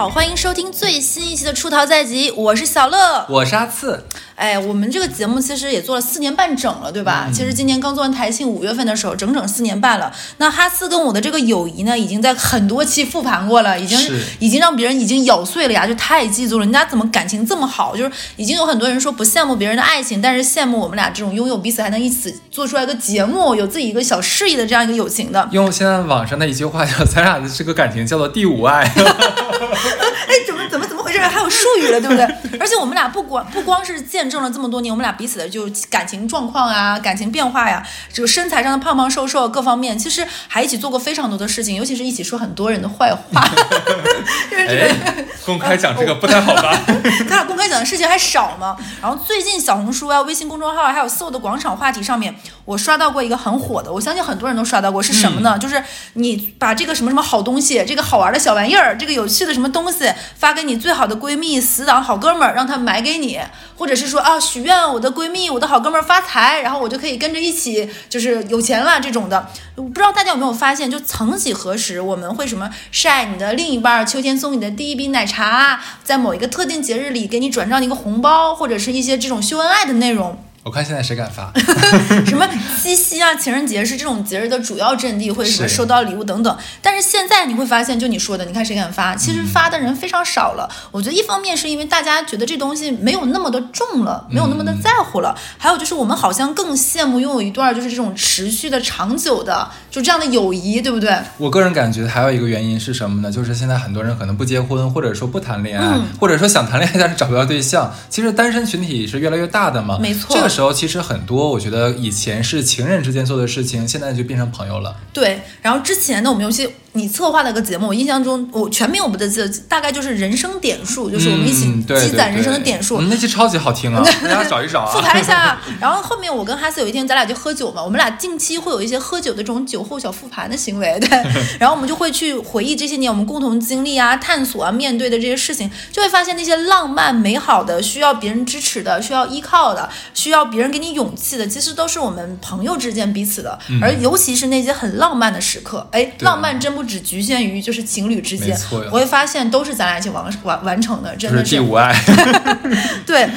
好，欢迎收听最新一期的《出逃在即》，我是小乐，我是阿次。哎，我们这个节目其实也做了四年半整了，对吧？其实今年刚做完台庆，五月份的时候，整整四年半了。那哈斯跟我的这个友谊呢，已经在很多期复盘过了，已经已经让别人已经咬碎了牙，就太嫉妒了。人家怎么感情这么好？就是已经有很多人说不羡慕别人的爱情，但是羡慕我们俩这种拥有彼此还能一起做出来个节目，有自己一个小事业的这样一个友情的。用现在网上的一句话叫“咱俩的这个感情叫做第五爱”。哎，怎么怎么怎么回事？还有术语了，对不对？而且我们俩不光不光是见证了这么多年我们俩。彼此的就感情状况啊，感情变化呀，这个身材上的胖胖瘦瘦各方面，其实还一起做过非常多的事情，尤其是一起说很多人的坏话。就是这个哎，公开讲这个不太好吧？咱俩公开讲的事情还少吗？然后最近小红书啊、微信公众号还有所有的广场话题上面，我刷到过一个很火的，我相信很多人都刷到过，是什么呢？就是你把这个什么什么好东西，这个好玩的小玩意儿，这个有趣的什么东东西发给你最好的闺蜜、死党、好哥们儿，让他买给你，或者是说啊许愿我。的闺蜜，我的好哥们儿发财，然后我就可以跟着一起，就是有钱了这种的。不知道大家有没有发现，就曾几何时，我们会什么晒你的另一半秋天送你的第一杯奶茶，在某一个特定节日里给你转账一个红包，或者是一些这种秀恩爱的内容。我看现在谁敢发？什么七夕啊、情人节是这种节日的主要阵地，或者什么收到礼物等等。但是现在你会发现，就你说的，你看谁敢发？其实发的人非常少了。我觉得一方面是因为大家觉得这东西没有那么的重了，没有那么的在乎了。还有就是我们好像更羡慕拥有一段就是这种持续的、长久的就这样的友谊，对不对？我个人感觉还有一个原因是什么呢？就是现在很多人可能不结婚，或者说不谈恋爱，或者说想谈恋爱但是找不到对象。其实单身群体是越来越大的嘛。没错。这个时候其实很多，我觉得以前是情人之间做的事情，现在就变成朋友了。对，然后之前呢，我们有些。你策划的一个节目，我印象中我全名我不记得，大概就是人生点数，就是我们一起积攒人生的点数。那期超级好听啊，大家找一找啊。复盘一下，然后后面我跟哈斯有一天咱俩就喝酒嘛，我们俩近期会有一些喝酒的这种酒后小复盘的行为，对。然后我们就会去回忆这些年我们共同经历啊、探索啊、面对的这些事情，就会发现那些浪漫美好的、需要别人支持的、需要依靠的、需要别人给你勇气的，其实都是我们朋友之间彼此的。而尤其是那些很浪漫的时刻，哎，浪漫真不只局限于。就是情侣之间，我会发现都是咱俩一起完完完成的，真的是第五爱，对。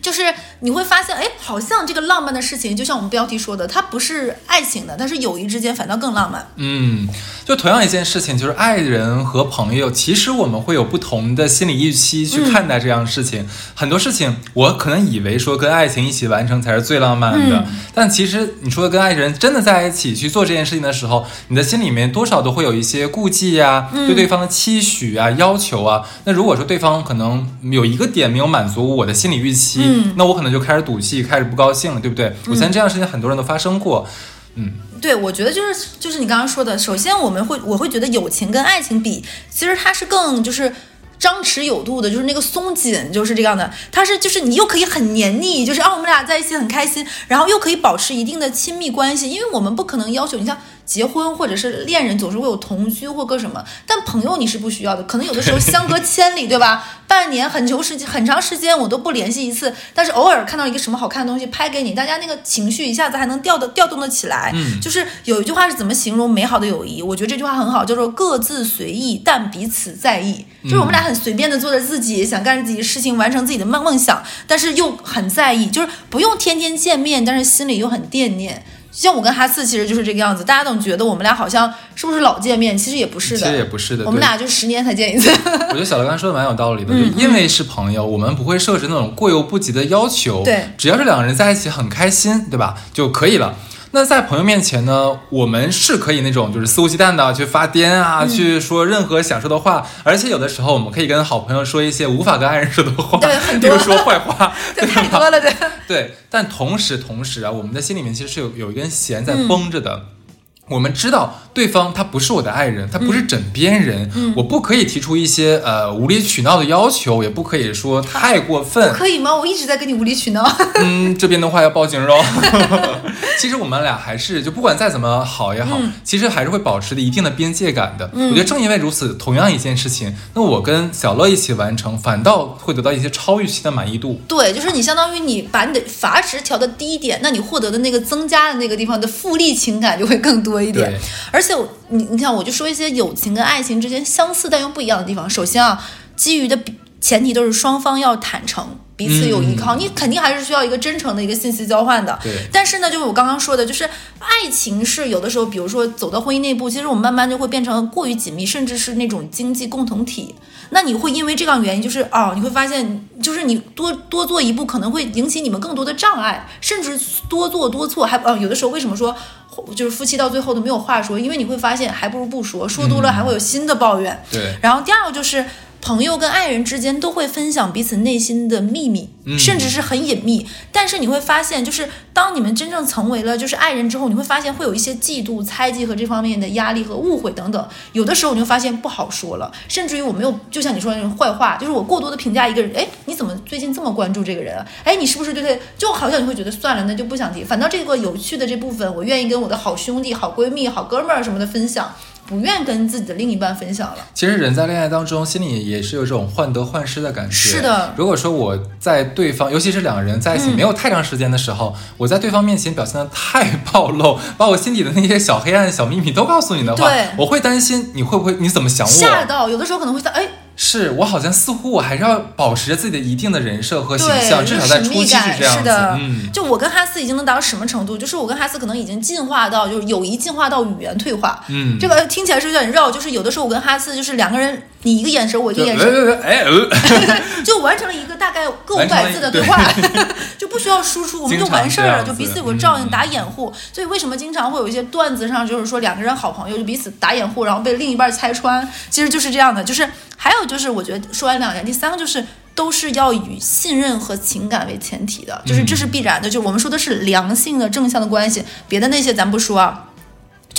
就是你会发现，哎，好像这个浪漫的事情，就像我们标题说的，它不是爱情的，但是友谊之间反倒更浪漫。嗯，就同样一件事情，就是爱人和朋友，其实我们会有不同的心理预期去看待这样的事情。很多事情，我可能以为说跟爱情一起完成才是最浪漫的，但其实你说跟爱人真的在一起去做这件事情的时候，你的心里面多少都会有一些顾忌呀，对对方的期许啊、要求啊。那如果说对方可能有一个点没有满足我的心理预期，嗯，那我可能就开始赌气，开始不高兴了，对不对？我相信这样的事情很多人都发生过，嗯，对，我觉得就是就是你刚刚说的，首先我们会我会觉得友情跟爱情比，其实它是更就是张弛有度的，就是那个松紧就是这样的，它是就是你又可以很黏腻，就是啊我们俩在一起很开心，然后又可以保持一定的亲密关系，因为我们不可能要求你像。结婚或者是恋人总是会有同居或个什么，但朋友你是不需要的。可能有的时候相隔千里，对吧？半年很久时间很长时间我都不联系一次，但是偶尔看到一个什么好看的东西拍给你，大家那个情绪一下子还能调的调动的起来。嗯，就是有一句话是怎么形容美好的友谊？我觉得这句话很好，叫做各自随意但彼此在意。就是我们俩很随便的做着自己想干着自己的事情，完成自己的梦梦想，但是又很在意，就是不用天天见面，但是心里又很惦念。像我跟哈四其实就是这个样子，大家总觉得我们俩好像是不是老见面，其实也不是的，其实也不是的，我们俩就十年才见一次。我觉得小刘刚才说的蛮有道理的，就因为是朋友，我们不会设置那种过犹不及的要求，对，只要是两个人在一起很开心，对吧，就可以了。那在朋友面前呢，我们是可以那种就是肆无忌惮的去发癫啊，去说任何想说的话，而且有的时候我们可以跟好朋友说一些无法跟爱人说的话，对，比如说坏话，对，太多了，对。对，但同时同时啊，我们的心里面其实是有有一根弦在绷着的。我们知道对方他不是我的爱人，他不是枕边人，我不可以提出一些呃无理取闹的要求，也不可以说太过分。可以吗？我一直在跟你无理取闹。嗯，这边的话要报警喽。其实我们俩还是就不管再怎么好也好，其实还是会保持着一定的边界感的。我觉得正因为如此，同样一件事情，那我跟小乐一起完成，反倒会得到一些超预期的满意度。对，就是你相当于你把你的阀值调的低一点，那你获得的那个增加的那个地方的复利情感就会更多。多一点。而且我你你看，我就说一些友情跟爱情之间相似但又不一样的地方。首先啊，基于的比前提都是双方要坦诚，彼此有依靠，你肯定还是需要一个真诚的一个信息交换的。对但是呢，就是我刚刚说的，就是爱情是有的时候，比如说走到婚姻那一步，其实我们慢慢就会变成过于紧密，甚至是那种经济共同体。那你会因为这样原因，就是哦，你会发现，就是你多多做一步，可能会引起你们更多的障碍，甚至多做多错，还呃有的时候为什么说就是夫妻到最后都没有话说？因为你会发现，还不如不说，说多了还会有新的抱怨。对，然后第二个就是朋友跟爱人之间都会分享彼此内心的秘密，嗯甚至是很隐秘。但是你会发现，就是当你们真正成为了就是爱人之后，你会发现会有一些嫉妒、猜忌和这方面的压力和误会等等。有的时候你会发现不好说了，甚至于我没有，就像你说的那种坏话，就是我过多的评价一个人，哎，你怎么最近这么关注这个人啊？哎，你是不是对他就好像你会觉得算了，那就不想提。反倒这个有趣的这部分，我愿意跟我的好兄弟、好闺蜜、好哥们儿什么的分享。不愿跟自己的另一半分享了，其实人在恋爱当中，心里也是有这种患得患失的感觉。是的如果说我在对方，尤其是两个人在一起嗯没有太长时间的时候，我在对方面前表现的太暴露，把我心底的那些小黑暗、小秘密都告诉你的话，我会担心你会不会你怎么想我？吓到，有的时候可能会想，哎，是我好像似乎我还是要保持着自己的一定的人设和形对，象，至少在初期感这样子。的。嗯，就我跟哈斯已经能达到什么程度？就是我跟哈斯可能已经进化到，就是友谊进化到语言退化。嗯这个听起来是有点绕，就是有的时候我跟哈斯就是两个人，你一个眼神，我一个眼神，呃 哎呃，就完成了一个大概个五百字的对话，就不需要输出，我们就完事儿了，就彼此有个照应，嗯打掩护。所以为什么经常会有一些段子上，就是说两个人好朋友就彼此打掩护，然后被另一半拆穿，其实就是这样的。就是还有就是，我觉得说完两点，第三个就是。都是要以信任和情感为前提的，就是这是必然的。就我们说的是良性的正向的关系，别的那些咱不说啊。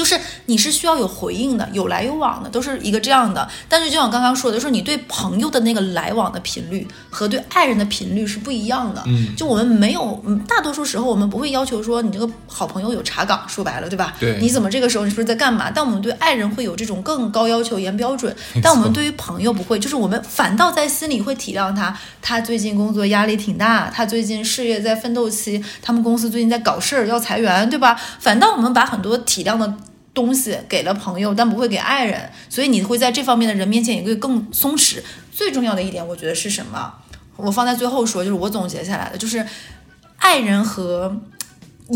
就是你是需要有回应的，有来有往的，都是一个这样的。但是就像我刚刚说的，就是你对朋友的那个来往的频率和对爱人的频率是不一样的。嗯就我们没有，嗯大多数时候我们不会要求说你这个好朋友有查岗，说白了，对吧？对你怎么这个时候你是不是在干嘛？但我们对爱人会有这种更高要求、严标准，但我们对于朋友不会，就是我们反倒在心里会体谅他，他最近工作压力挺大，他最近事业在奋斗期，他们公司最近在搞事儿要裁员，对吧？反倒我们把很多体谅的。东西给了朋友，但不会给爱人，所以你会在这方面的人面前也会更松弛。最重要的一点，我觉得是什么？我放在最后说，就是我总结下来的，就是爱人和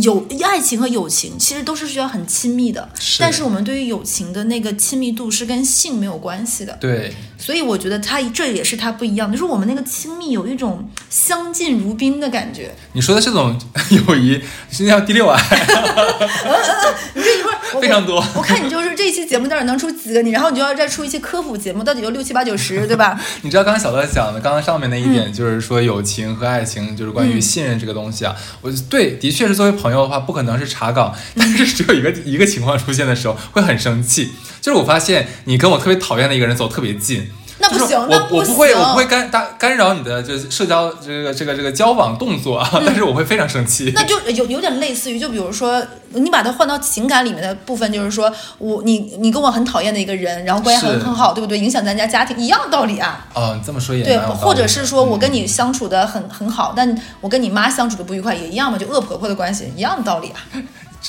友爱情和友情其实都是需要很亲密的，是但是我们对于友情的那个亲密度是跟性没有关系的，对，所以我觉得它这也是它不一样，就是我们那个亲密有一种相敬如宾的感觉。你说的这种友谊是叫第六爱，你这一会儿我非常多我看你就是这一期节目到底能出几个你，然后你就要再出一期科普节目，到底就六七八九十，对吧？你知道刚刚小乐讲的，刚刚上面那一嗯点就是说友情和爱情，就是关于信任这个东西啊。我对，的确是作为朋友的话，不可能是查岗，但是只有一个一个情况出现的时候会很生气，就是我发现你跟我特别讨厌的一个人走特别近。就是那不行，那不行。我我不会，我不会干打干扰你的就是社交这个这个这个交往动作啊，但是我会非常生气。嗯那就有有点类似于，就比如说，你把它换到情感里面的部分，就是说我你你跟我很讨厌的一个人，然后关系很很好，对不对？影响咱家家庭一样道理啊。哦，你这么说也对，或者是说我跟嗯你相处的很很好，但我跟你妈相处的不愉快，也一样嘛，就恶婆婆的关系一样的道理啊，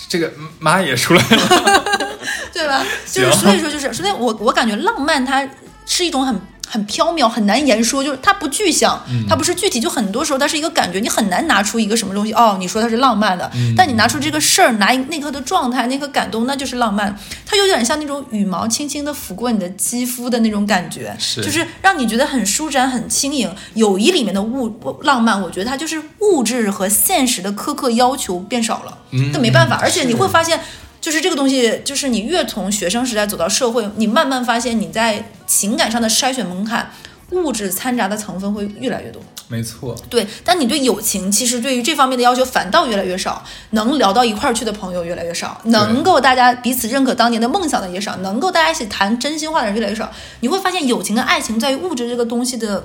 这个妈也出来了，对吧？就是所以说就是，所以我我感觉浪漫它是一种很。很飘渺，很难言说，就是它不具象，嗯它不是具体，就很多时候它是一个感觉，你很难拿出一个什么东西哦，你说它是浪漫的，嗯但你拿出这个事儿，拿一那刻的状态，那个感动，那就是浪漫。它有点像那种羽毛轻轻的拂过你的肌肤的那种感觉，是就是让你觉得很舒展、很轻盈。友谊里面的物浪漫，我觉得它就是物质和现实的苛刻要求变少了，嗯这没办法。而且你会发现。就是这个东西，就是你越从学生时代走到社会，你慢慢发现你在情感上的筛选门槛，物质掺杂的成分会越来越多。没错，对，但你对友情，其实对于这方面的要求反倒越来越少，能聊到一块儿去的朋友越来越少，能够大家彼此认可当年的梦想的也少，能够大家一起谈真心话的人越来越少。你会发现，友情跟爱情在于物质这个东西的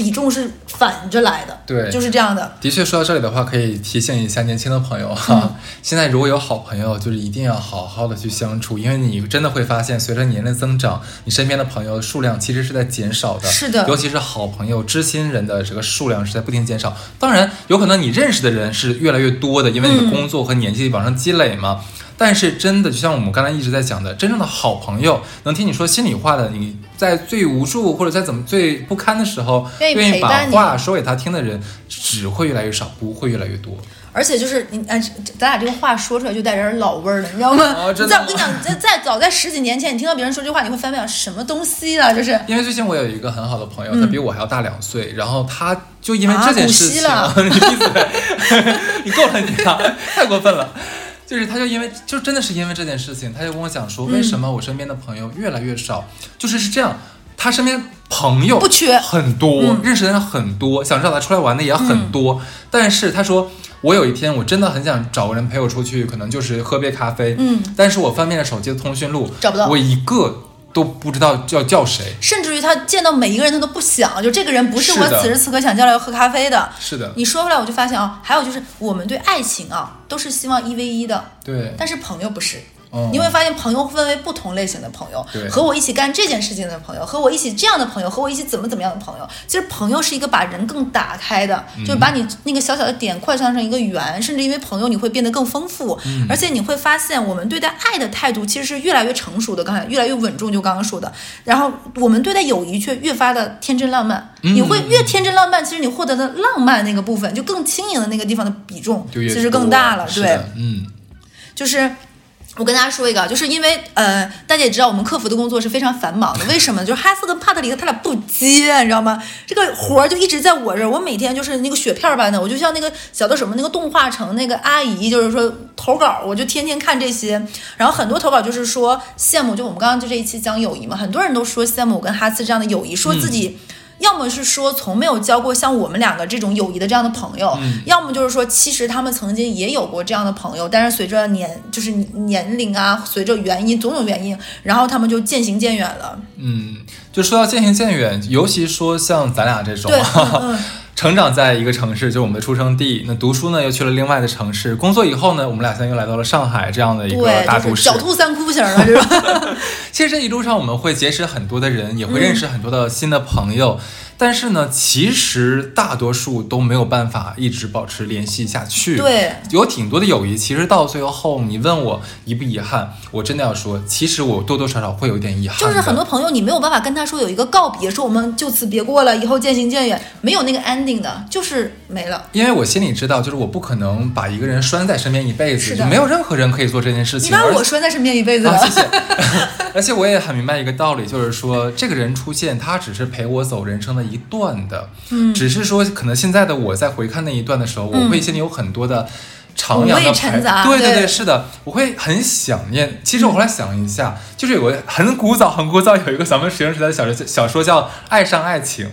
比重是反着来的，对就是这样的。的确，说到这里的话，可以提醒一下年轻的朋友哈。现在如果有好朋友，就是一定要好好的去相处，因为你真的会发现，随着年龄增长，你身边的朋友数量其实是在减少的。是的尤其是好朋友、知心人的这个数量是在不停减少。当然，有可能你认识的人是越来越多的，因为你的工作和年纪往上积累嘛。但是真的，就像我们刚才一直在讲的，真正的好朋友，能听你说心里话的，你在最无助或者在怎么最不堪的时候，愿意把话说给他听的人，只会越来越少，不会越来越多。而且就是你，哎，咱俩这个话说出来就带点老味儿了，你知道吗？哦真的在我跟你讲，在在早在十几年前，你听到别人说这话，你会翻白眼，什么东西啊？就是 因为最近我有一个很好的朋友，他比我还要大两岁，然后他就因为这件事情，你闭嘴，你够了你啊，太过分了。就是他就因为就真的是因为这件事情，他就跟我讲说，为什么我身边的朋友越来越少？就是是这样，他身边朋友不缺很多，嗯认识的人很多，想找他出来玩的也很多，但是他说。我有一天我真的很想找个人陪我出去，可能就是喝杯咖啡。嗯，但是我翻遍了手机的通讯录，找不到我一个都不知道要叫谁。甚至于他见到每一个人他都不想，就这个人不是我此时此刻想叫来喝咖啡的。是的，你说回来，我就发现啊，还有就是我们对爱情啊都是希望一 v 一的，对，但是朋友不是。嗯你会发现，朋友分为不同类型的朋友对，和我一起干这件事情的朋友，和我一起这样的朋友，和我一起怎么怎么样的朋友。其实朋友是一个把人更打开的，嗯就是把你那个小小的点扩散成一个圆，甚至因为朋友你会变得更丰富，嗯而且你会发现我们对待爱的态度其实是越来越成熟的，刚才越来越稳重，就刚刚说的。然后我们对待友谊却越发的天真浪漫，嗯你会越天真浪漫，其实你获得的浪漫那个部分，就更轻盈的那个地方的比重其实更大了，对。嗯，就是我跟大家说一个，就是因为呃，大家也知道我们客服的工作是非常繁忙的，为什么？就是哈斯跟帕特里克他俩不接，你知道吗？这个活儿就一直在我这儿，我每天就是那个雪片儿般的，我就像那个小的什么那个动画城那个阿姨，就是说投稿，我就天天看这些，然后很多投稿就是说羡慕，就我们刚刚就这一期讲友谊嘛，很多人都说羡慕我跟哈斯这样的友谊，说自己。要么是说从没有交过像我们两个这种友谊的这样的朋友，要么就是说其实他们曾经也有过这样的朋友，但是随着年就是年龄啊，随着原因种种原因，然后他们就渐行渐远了。嗯，就说到渐行渐远，尤其说像咱俩这种对，嗯嗯，成长在一个城市，就我们的出生地，那读书呢又去了另外的城市，工作以后呢，我们俩现在又来到了上海这样的一个，大都市就是狡。兔三窟型的这种。其实这一路上我们会结识很多的人，也会认识很多的新的朋友，但是呢，其实大多数都没有办法一直保持联系下去。对，有挺多的友谊，其实到最后，你问我遗不遗憾，我真的要说，其实我多多少少会有一点遗憾。就是很多朋友你没有办法跟他说有一个告别，说我们就此别过了，以后渐行渐远，没有那个 ending 的，就是没了。因为我心里知道，就是我不可能把一个人拴在身边一辈子，没有任何人可以做这件事情。你把而我拴在身边一辈子了。啊，谢谢。而且我也很明白一个道理，就是说，这个人出现，他只是陪我走人生的一段的，嗯只是说，可能现在的我在回看那一段的时候，我会心里有很多的。徜徉的排对对对是的，我会很想念。其实我后来想一下，就是有个很古早、很古早有一个咱们学生时代的小说，小说叫《爱上爱情》。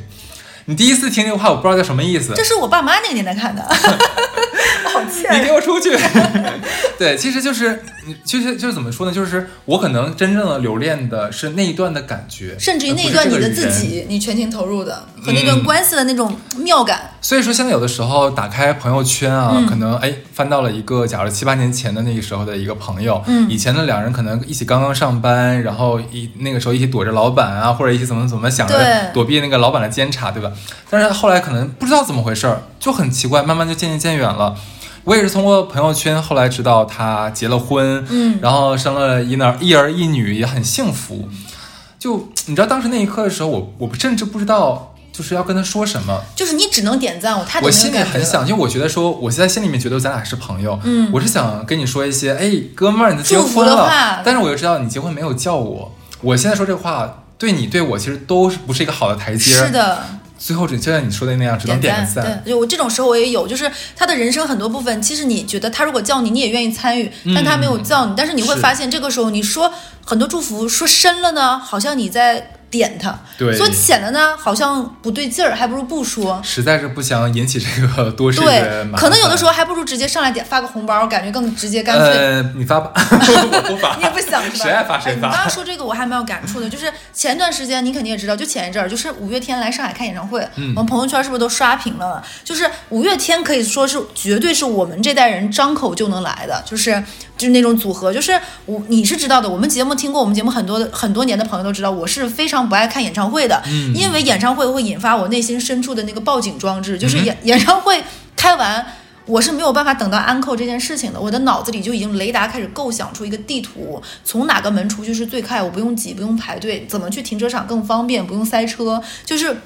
你第一次听这个话，我不知道叫什么意思。这是我爸妈那个年代看的，好你给我出去！对，其实就是，嗯其实就是怎么说呢？就是我可能真正的留恋的是那一段的感觉，甚至于那一段你的自己，你全情投入的和那段嗯关系的那种妙感，所以说，现在有的时候打开朋友圈啊，嗯可能哎翻到了一个，假如七八年前的那个时候的一个朋友，嗯以前的两人可能一起刚刚上班，然后一那个时候一起躲着老板啊，或者一起怎么怎么想着躲避那个老板的监察，对吧？但是后来可能不知道怎么回事儿，就很奇怪，慢慢就渐行渐远了。我也是通过朋友圈后来知道他结了婚，嗯。然后生了一儿一儿一女，也很幸福。就你知道当时那一刻的时候，我我甚至不知道就是要跟他说什么。就是你只能点赞，我他我心里很想，因为我觉得说，我现在心里面觉得咱俩是朋友，嗯。我是想跟你说一些，哎，哥们儿，你结婚了，但是我又知道你结婚没有叫我，我现在说这话对你对我其实都是不是一个好的台阶，是，的，最后只就像你说的那样，只能点个赞。对，就我这种时候我也有，就是他的人生很多部分，其实你觉得他如果叫你，你也愿意参与，但他没有叫你，但是你会发现这个时候你说很多祝福说深了呢，好像你在点他；对说浅了呢，好像不对劲儿，还不如不说。实在是不想引起这个多事对可能有的时候还不如直接上来点发个红包，感觉更直接干脆。呃，你发吧，我不发，你也不想是吧？谁爱发谁发哎你刚刚说这个我还蛮有感触的，就是前段时间你肯定也知道，就前一阵儿，就是五月天来上海开演唱会，嗯我们朋友圈是不是都刷屏了？就是五月天可以说是绝对是我们这代人张口就能来的，就是就是那种组合，就是我你是知道的，我们节目听过我们节目很多的很多年的朋友都知道，我是非常不爱看演唱会的，嗯因为演唱会会引发我内心深处的那个报警装置，就是演、演唱会开完。我是没有办法等到安扣这件事情的，我的脑子里就已经雷达开始构想出一个地图，从哪个门出去是最快，我不用挤，不用排队，怎么去停车场更方便，不用塞车，就是。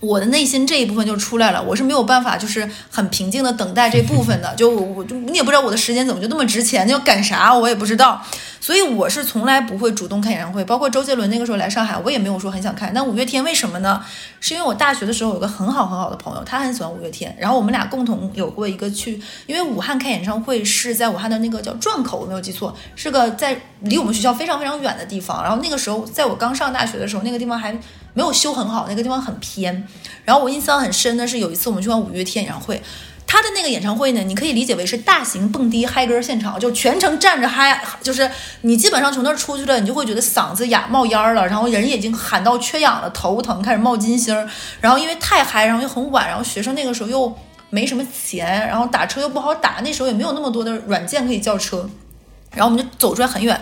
我的内心这一部分就出来了，我是没有办法，就是很平静的等待这部分的。就我我就你也不知道我的时间怎么就那么值钱，要赶啥我也不知道。所以我是从来不会主动看演唱会，包括周杰伦那个时候来上海，我也没有说很想看。但五月天为什么呢？是因为我大学的时候有个很好很好的朋友，他很喜欢五月天，然后我们俩共同有过一个去，因为武汉开演唱会是在武汉的那个叫转口，我没有记错，是个在离我们学校非常非常远的地方。然后那个时候在我刚上大学的时候，那个地方还。没有修很好，那个地方很偏。然后我印象很深的是有一次我们去看五月天演唱会，他的那个演唱会呢，你可以理解为是大型蹦迪嗨歌现场，就全程站着嗨，就是你基本上从那儿出去了，你就会觉得嗓子哑冒烟了，然后人已经喊到缺氧了，头疼，开始冒金星。然后因为太嗨，然后又很晚，然后学生那个时候又没什么钱，然后打车又不好打，那时候也没有那么多的软件可以叫车，然后我们就走出来很远。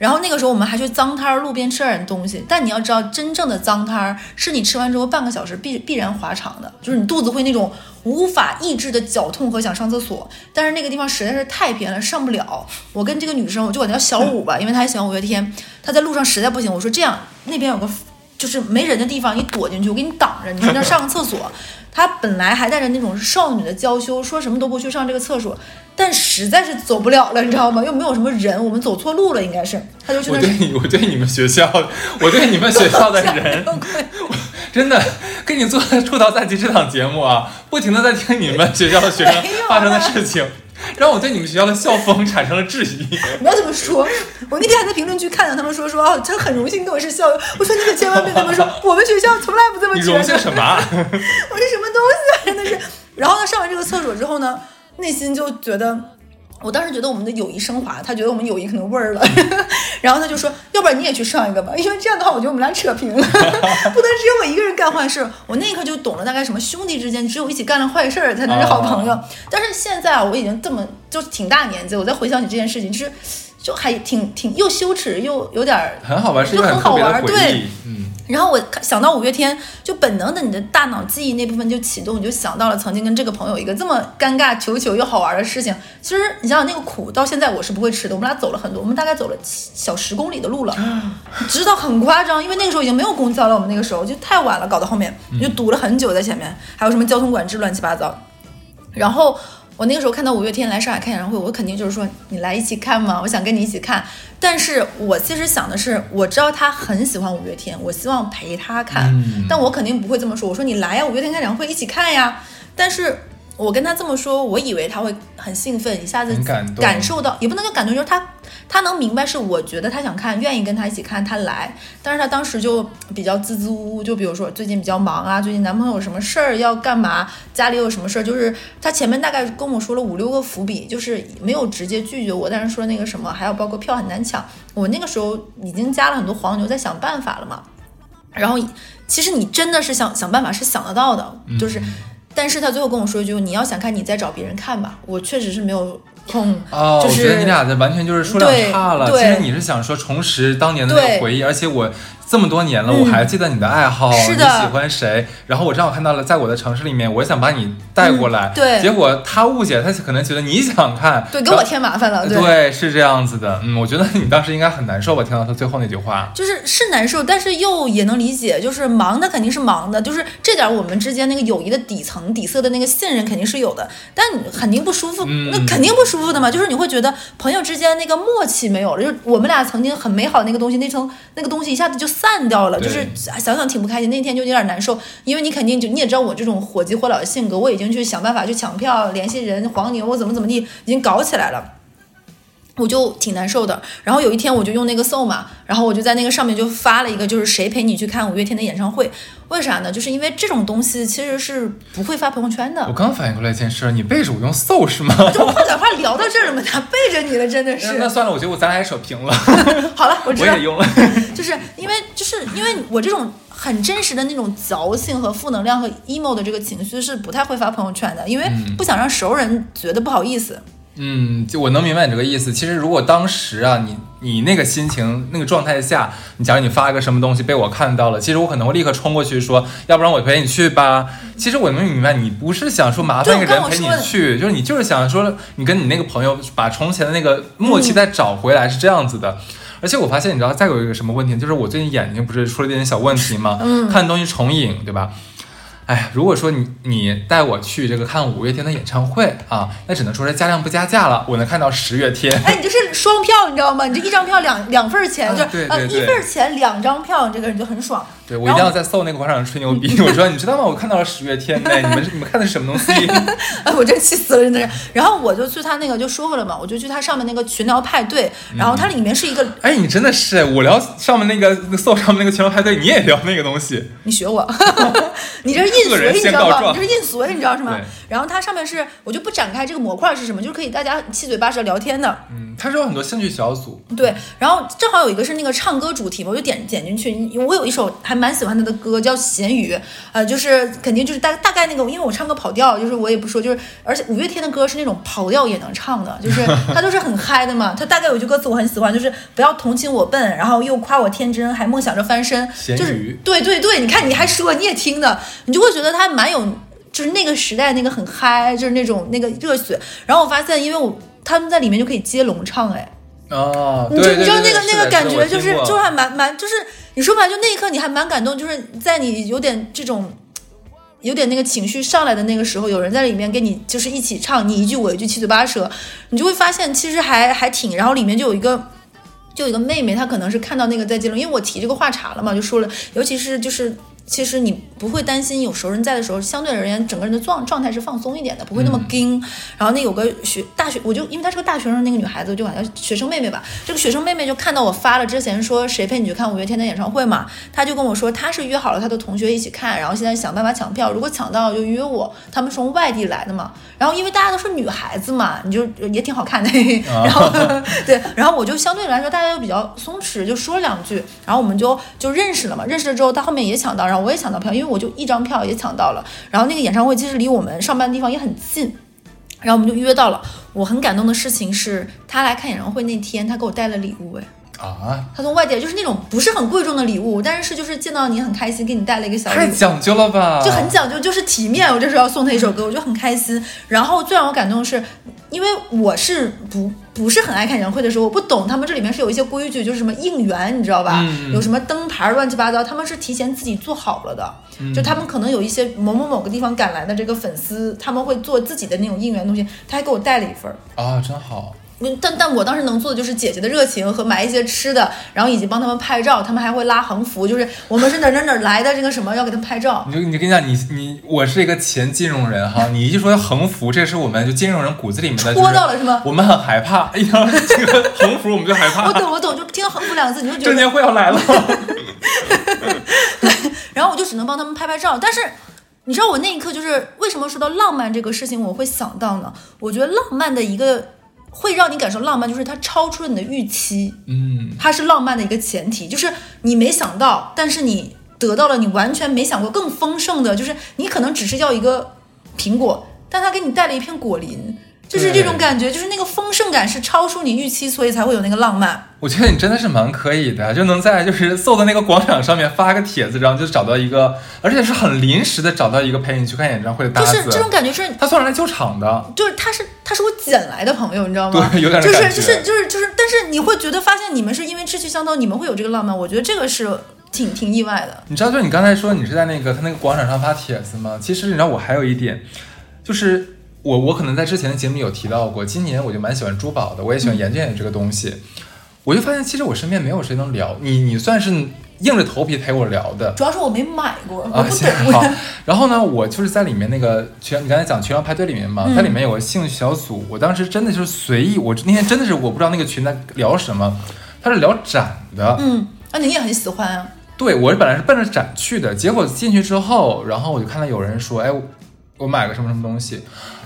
然后那个时候我们还去脏摊儿路边吃点东西，但你要知道，真正的脏摊儿是你吃完之后半个小时必必然滑肠的，就是你肚子会那种无法抑制的绞痛和想上厕所。但是那个地方实在是太偏了，上不了。我跟这个女生，我就管她叫小五吧，因为她也喜欢五月天。她在路上实在不行，我说这样，那边有个就是没人的地方，你躲进去，我给你挡着，你在那上个厕所。她本来还带着那种少女的娇羞，说什么都不去上这个厕所。但实在是走不了了，你知道吗？又没有什么人，我们走错路了，应该是。他就去我对你，我对你们学校，我对你们学校的人，真的跟你做《出逃在即》这档节目啊，不停的在听你们学校的学生发生的事情，让我对你们学校的校风产生了质疑。不要这么说，我那天还在评论区看到他们说说哦，他很荣幸跟我是校友。我说你可千万别这么说，我们学校从来不这么觉得。你荣幸什么？我是什么东西啊？真的是。然后呢，上完这个厕所之后呢？内心就觉得，我当时觉得我们的友谊升华，他觉得我们友谊可能味儿了，然后他就说，要不然你也去上一个吧，因为这样的话，我觉得我们俩扯平了，不能只有我一个人干坏事。我那一刻就懂了，大概什么兄弟之间只有一起干了坏事儿才能是好朋友。但是现在啊我已经这么就挺大年纪，我再回想起这件事情，就是就还挺挺又羞耻又有点很好玩，就很好玩，对，嗯。然后我想到五月天，就本能的你的大脑记忆那部分就启动，你就想到了曾经跟这个朋友一个这么尴尬、糗糗又好玩的事情。其实你想想那个苦，到现在我是不会吃的。我们俩走了很多，我们大概走了小十公里的路了，知道很夸张，因为那个时候已经没有公交了。我们那个时候就太晚了，搞到后面就堵了很久在前面，还有什么交通管制乱七八糟。然后。我那个时候看到五月天来上海开演唱会，我肯定就是说你来一起看嘛？我想跟你一起看。但是我其实想的是，我知道他很喜欢五月天，我希望陪他看，但我肯定不会这么说。我说你来呀，五月天开演唱会一起看呀。但是我跟他这么说，我以为他会很兴奋，一下子感受到，也不能叫感动，就是他。他能明白是我觉得他想看，愿意跟他一起看，他来。但是他当时就比较支支吾吾，就比如说最近比较忙啊，最近男朋友有什么事儿要干嘛，家里有什么事儿，就是他前面大概跟我说了五六个伏笔，就是没有直接拒绝我，但是说那个什么，还有包括票很难抢。我那个时候已经加了很多黄牛，在想办法了嘛。然后其实你真的是想想办法是想得到的，就是，但是他最后跟我说一句，你要想看，你再找别人看吧。我确实是没有。哦，我觉得你俩的完全就是数量差了。其实你是想说重拾当年的那个回忆，而且我。这么多年了，我还记得你的爱好，你喜欢谁？然后我正好看到了，在我的城市里面，我想把你带过来。对，结果他误解，他可能觉得你想看，对，给我添麻烦了。对，是这样子的。嗯，我觉得你当时应该很难受吧？听到他最后那句话，就是是难受，但是又也能理解，就是忙的肯定是忙的，就是这点我们之间那个友谊的底层底色的那个信任肯定是有的，但肯定不舒服，那肯定不舒服的嘛。就是你会觉得朋友之间那个默契没有了，就是我们俩曾经很美好那个东西，那层那个东西一下子就散掉了，就是。想想挺不开心，那天就有点难受，因为你肯定就你也知道我这种火急火燎的性格，我已经去想办法去抢票、联系人、黄牛，我怎么怎么地，已经搞起来了，我就挺难受的。然后有一天我就用那个搜嘛，然后我就在那个上面就发了一个，就是谁陪你去看五月天的演唱会？为啥呢？就是因为这种东西其实是不会发朋友圈的。我刚反应过来一件事，你背着我用搜是吗？就话赶话聊到这儿了嘛，他背着你了，真的是。那算了，我觉得我咱俩也扯平了。好了，我知道。我也用了，就是因为就是因为我这种。很真实的那种矫情和负能量和 emo 的这个情绪是不太会发朋友圈的，因为不想让熟人觉得不好意思。嗯，就我能明白你这个意思。其实如果当时啊，你你那个心情、那个状态下，你假如你发一个什么东西被我看到了，其实我可能会立刻冲过去说，要不然我陪你去吧。其实我能明白，你不是想说麻烦一个人陪你去，就是你就是想说，你跟你那个朋友把从前的那个默契再找回来，是这样子的。而且我发现，你知道再有一个什么问题，就是我最近眼睛不是出了点点小问题吗？嗯，看东西重影，对吧？哎，如果说你你带我去这个看五月天的演唱会啊，那只能说是加量不加价了。我能看到十月天，哎，你这是双票，你知道吗？你这一张票两两份钱，就啊一份钱两张票，你这个人就很爽。对我一定要在搜那个广场上吹牛逼。我说你知道吗？我看到了十月天哎，你们你们看的是什么东西？哎，我真气死了，真的是。然后我就去他那个就说过了嘛，我就去他上面那个群聊派对，然后它里面是一个，哎，你真的是我聊上面那个搜上面那个群聊派对，你也聊那个东西，你学我，你这是硬学，你知道吗？你这是 印随，你知道是吗？然后它上面是我就不展开这个模块是什么，就是可以大家七嘴八舌聊天的。嗯，它是有很多兴趣小组。对，然后正好有一个是那个唱歌主题嘛，我就点点进去，我有一首还蛮喜欢他的歌。叫咸鱼，呃，就是肯定就是大大概那个，因为我唱歌跑调，就是我也不说，就是而且五月天的歌是那种跑调也能唱的，就是 他都是很嗨的嘛。他大概有一句歌词我很喜欢，就是不要同情我笨，然后又夸我天真，还梦想着翻身。就是对对对，你看你还说你也听的，你就会觉得他蛮有，就是那个时代那个很嗨，就是那种那个热血。然后我发现，因为我他们在里面就可以接龙唱，哎，哦，你就你知道那个那个感觉，就是就还蛮蛮就是。你说白就那一刻你还蛮感动，就是在你有点这种，有点那个情绪上来的那个时候，有人在里面跟你就是一起唱，你一句我一句七嘴八舌，你就会发现其实还还挺。然后里面就有一个，就有一个妹妹，她可能是看到那个在接龙，因为我提这个话茬了嘛，就说了，尤其是就是。其实你不会担心有熟人在的时候，相对而言整个人的状状态是放松一点的，不会那么惊。然后那有个学大学，我就因为她是个大学生，那个女孩子，我就管她学生妹妹吧。这个学生妹妹就看到我发了之前说谁陪你去看五月天的演唱会嘛，她就跟我说她是约好了她的同学一起看，然后现在想办法抢票，如果抢到就约我。他们是从外地来的嘛，然后因为大家都是女孩子嘛，你就也挺好看的。然后对，然后我就相对来说大家就比较松弛，就说两句，然后我们就就认识了嘛。认识了之后，她后面也抢到，然后。我也抢到票，因为我就一张票也抢到了。然后那个演唱会其实离我们上班的地方也很近，然后我们就约到了。我很感动的事情是他来看演唱会那天，他给我带了礼物，哎啊，他从外地就是那种不是很贵重的礼物，但是就是见到你很开心，给你带了一个小礼物，太讲究了吧？就很讲究，就是体面。我这时候要送他一首歌，我就很开心。然后最让我感动的是，因为我是不。不是很爱看演唱会的时候，我不懂他们这里面是有一些规矩，就是什么应援，你知道吧？有什么灯牌乱七八糟，他们是提前自己做好了的。就他们可能有一些某某某个地方赶来的这个粉丝，他们会做自己的那种应援东西，他还给我带了一份儿啊，真好。但但我当时能做的就是姐姐的热情和买一些吃的，然后以及帮他们拍照，他们还会拉横幅，就是我们是哪哪哪来的这个什么要给他们拍照。你就你跟你讲，你你我是一个前金融人哈，你一说横幅，这是我们就金融人骨子里面的。戳到了是吗？我们很害怕，一到这个横幅我们就害怕。我懂我懂，就听到横幅两个字你就觉得证监会要来了。对，然后我就只能帮他们拍拍照，但是你知道我那一刻就是为什么说到浪漫这个事情我会想到呢？我觉得浪漫的一个。会让你感受浪漫，就是它超出了你的预期，嗯，它是浪漫的一个前提，就是你没想到，但是你得到了你完全没想过更丰盛的，就是你可能只是要一个苹果，但它给你带了一片果林。就是这种感觉，就是那个丰盛感是超出你预期，所以才会有那个浪漫。我觉得你真的是蛮可以的，就能在就是搜的那个广场上面发个帖子，然后就找到一个，而且是很临时的找到一个陪你去看演唱会的搭子。就是这种感觉是，他送来救场的，就是他是他是我捡来的朋友，你知道吗？对，有点就是就是就是就是，但是你会觉得发现你们是因为志趣相投，你们会有这个浪漫，我觉得这个是挺挺意外的。你知道，就是你刚才说你是在那个他那个广场上发帖子吗？其实你知道我还有一点，就是。我我可能在之前的节目有提到过，今年我就蛮喜欢珠宝的，我也喜欢研究研究这个东西。我就发现，其实我身边没有谁能聊你，你算是硬着头皮陪我聊的。主要是我没买过，啊，行好。然后呢，我就是在里面那个群，你刚才讲群聊派对里面嘛，它里面有个兴趣小组，我当时真的就是随意，我那天真的是我不知道那个群在聊什么，他是聊展的。嗯，啊，你也很喜欢啊？对，我是本来是奔着展去的，结果进去之后，然后我就看到有人说，哎，我买个什么什么东西。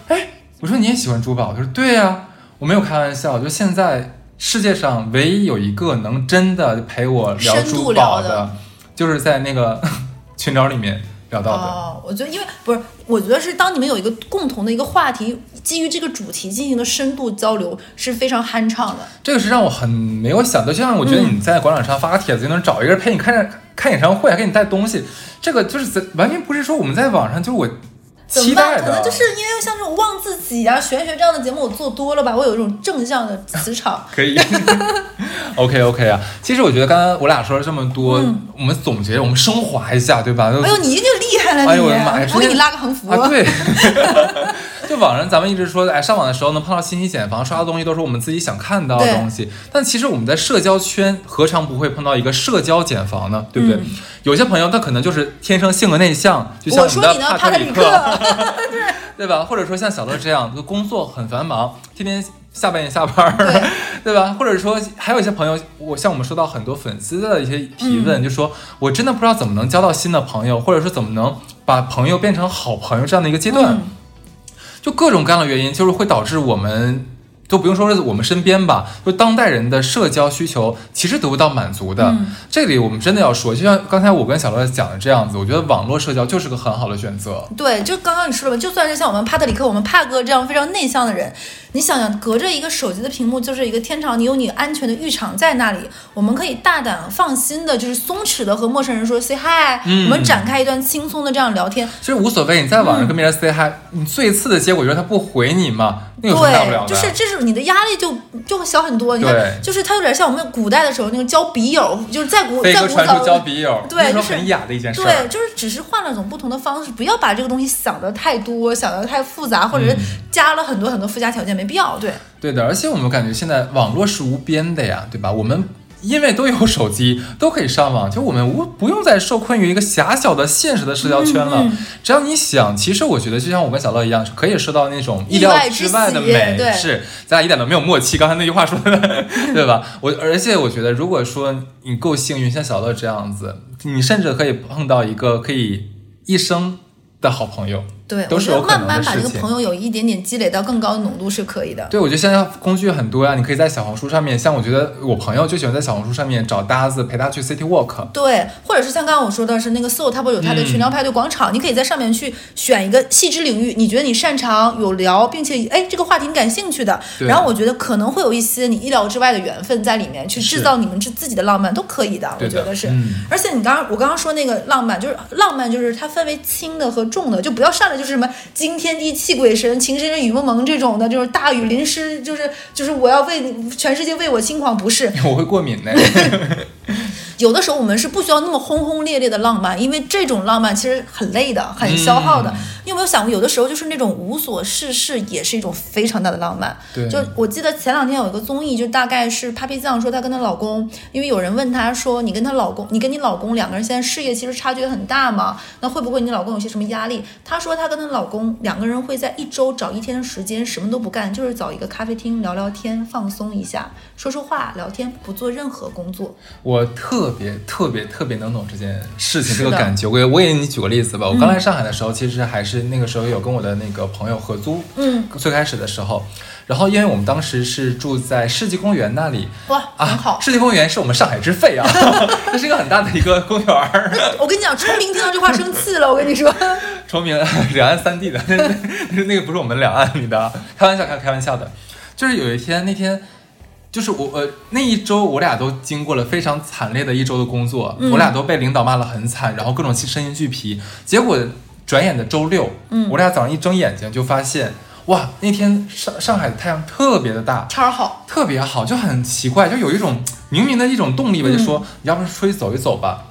哎，我说你也喜欢珠宝？他说对呀，我没有开玩笑。就现在世界上唯一有一个能真的陪我聊珠宝的，就是在那个 群聊里面聊到的。哦，我觉得因为不是，我觉得是当你们有一个共同的一个话题，基于这个主题进行的深度交流是非常酣畅的。这个是让我很没有想到，就像我觉得你在广场上发个帖子就能找一个人陪你看看演唱会，还给你带东西，这个就是在完全不是说我们在网上就是我期怎么办？待的可能就。是因为像这种忘自己啊、玄学这样的节目我做多了吧，我有一种正向的磁场。可以，OK OK 啊。其实我觉得刚刚我俩说了这么多，我们总结，我们升华一下，对吧？嗯哎呦，你这厉害了你！哎呦我的妈呀我给你拉个横幅。啊，对，就网上咱们一直说，哎，上网的时候能碰到信息茧房，刷的东西都是我们自己想看到的东西。但其实我们在社交圈何尝不会碰到一个社交茧房呢？对不对？有些朋友他可能就是天生性格内向，就像我们的说你呢，帕特里克。对吧？或者说像小乐这样，就工作很繁忙，天天下半夜下班儿，对 对吧？或者说还有一些朋友，我像我们收到很多粉丝的一些提问，就说我真的不知道怎么能交到新的朋友，或者说怎么能把朋友变成好朋友这样的一个阶段，嗯就各种各样的原因，就是会导致我们。都不用说是我们身边吧，就当代人的社交需求其实得不到满足的。嗯这里我们真的要说，就像刚才我跟小乐讲的这样子，我觉得网络社交就是个很好的选择。对，就刚刚你说了吧，就算是像我们帕特里克、我们帕哥这样非常内向的人，你想想，隔着一个手机的屏幕就是一个天朝，你有你安全的浴场在那里，我们可以大胆放心的，就是松弛的和陌生人说 say hi，、嗯我们展开一段轻松的这样聊天。其实无所谓，你在网上跟别人 say hi，、你最次的结果就是他不回你嘛，那有什么大不了的？对，就是这是你的压力就就会小很多。你看，就是它有点像我们古代的时候那个交笔友，就是在古在古早交笔友，对就是很雅的一件事。对，就是只是换了种不同的方式，不要把这个东西想的太多，想的太复杂，或者是加了很多很多附加条件，没必要。对，对的，而且我们感觉现在网络是无边的呀，对吧？我们因为都有手机，都可以上网，就我们无不用再受困于一个狭小的现实的社交圈了。嗯只要你想，其实我觉得就像我跟小乐一样，可以收到那种意料之之外的美。对是，咱俩一点都没有默契。刚才那句话说的，对吧？我而且我觉得，如果说你够幸运，像小乐这样子，你甚至可以碰到一个可以一生的好朋友。对，都是有可能慢慢把这个朋友有一点点积累到更高的浓度是可以的。对，我觉得现在工具很多呀，你可以在小红书上面，像我觉得我朋友就喜欢在小红书上面找搭子陪他去 City Walk。对，或者是像刚刚我说的是那个 Soul，它不是有他的群聊派对广场，你可以在上面去选一个细枝领域，你觉得你擅长有聊，并且哎这个话题你感兴趣的，然后我觉得可能会有一些你意料之外的缘分在里面，去制造你们自自己的浪漫都可以的，我觉得是。嗯而且你刚刚我刚刚说那个浪漫，就是浪漫就是它分为轻的和重的，就不要上来就是什么惊天地泣鬼神、情深深雨蒙蒙这种的，就是大雨淋湿，就是就是我要为全世界为我轻狂，不是。我会过敏的。有的时候我们是不需要那么轰轰烈烈的浪漫，因为这种浪漫其实很累的，很消耗的。有没有想过，有的时候就是那种无所事事，也是一种非常大的浪漫。对就我记得前两天有一个综艺，就大概是 Papi 酱说她跟她老公，因为有人问她说，你跟她老公，你跟你老公两个人现在事业其实差距很大嘛，那会不会你老公有些什么压力？她说她跟她老公两个人会在一周找一天的时间，什么都不干，就是找一个咖啡厅聊聊天，放松一下，说说话，聊天，不做任何工作。我特别特别特别能懂这件事情，这个感觉。我也我给你举个例子吧。我刚来上海的时候，其实还是那个时候有跟我的那个朋友合租，嗯，最开始的时候，然后因为我们当时是住在世纪公园那里。哇，很啊好，。世纪公园是我们上海之肺啊，这是一个很大的一个公园儿。我跟你讲，崇明听到这话生气了。我跟你说，崇明两岸三地的，那那那个不是我们两岸里的啊，开玩笑开开玩笑的。就是有一天那天，就是我呃那一周我俩都经过了非常惨烈的一周的工作，嗯我俩都被领导骂了很惨，然后各种声音俱疲。结果转眼的周六，嗯我俩早上一睁眼睛就发现，哇，那天上上海的太阳特别的大，天儿好，特别好，就很奇怪，就有一种明明的一种动力吧，就嗯说你要不出去走一走吧。